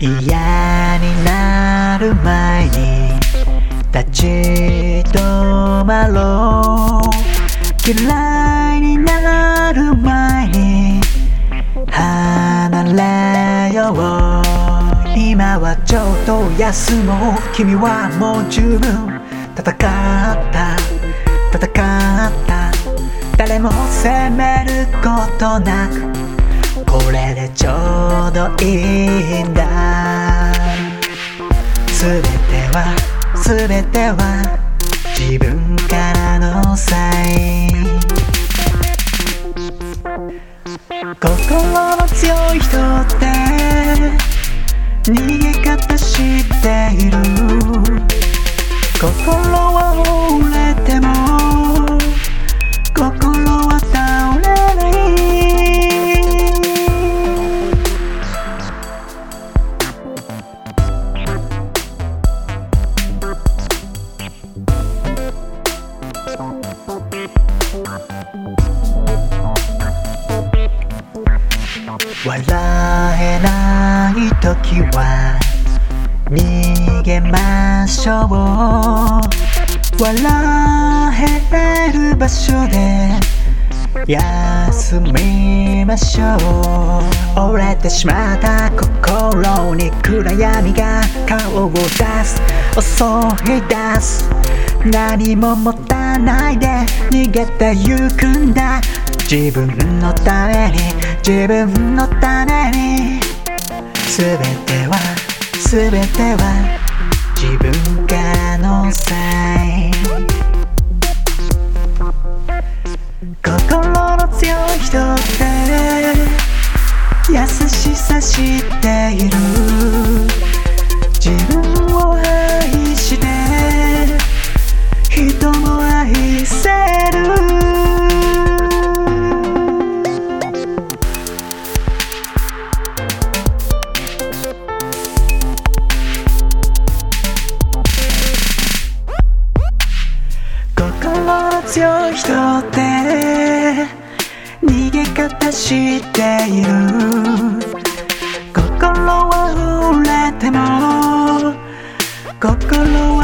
嫌になる前に立ち止まろう。嫌いになる前に離れよう。今はちょっと休もう。君はもう十分戦った。戦った。誰も責めることなくこれでちょうどいいんだ。ては全ては自分からのサイン心の強い人って逃げ方知っている心は折れても心は倒れない笑えない時は逃げましょう。笑える場所で休みましょう。折れてしまった心に暗闇が顔を出す。襲い出す。何も持たないで逃げてゆくんだ。自分のために自分のために。全ては全ては自分からのサイン心の強い人って優しさ知っている。強い人って逃げ方している。心は触れても心は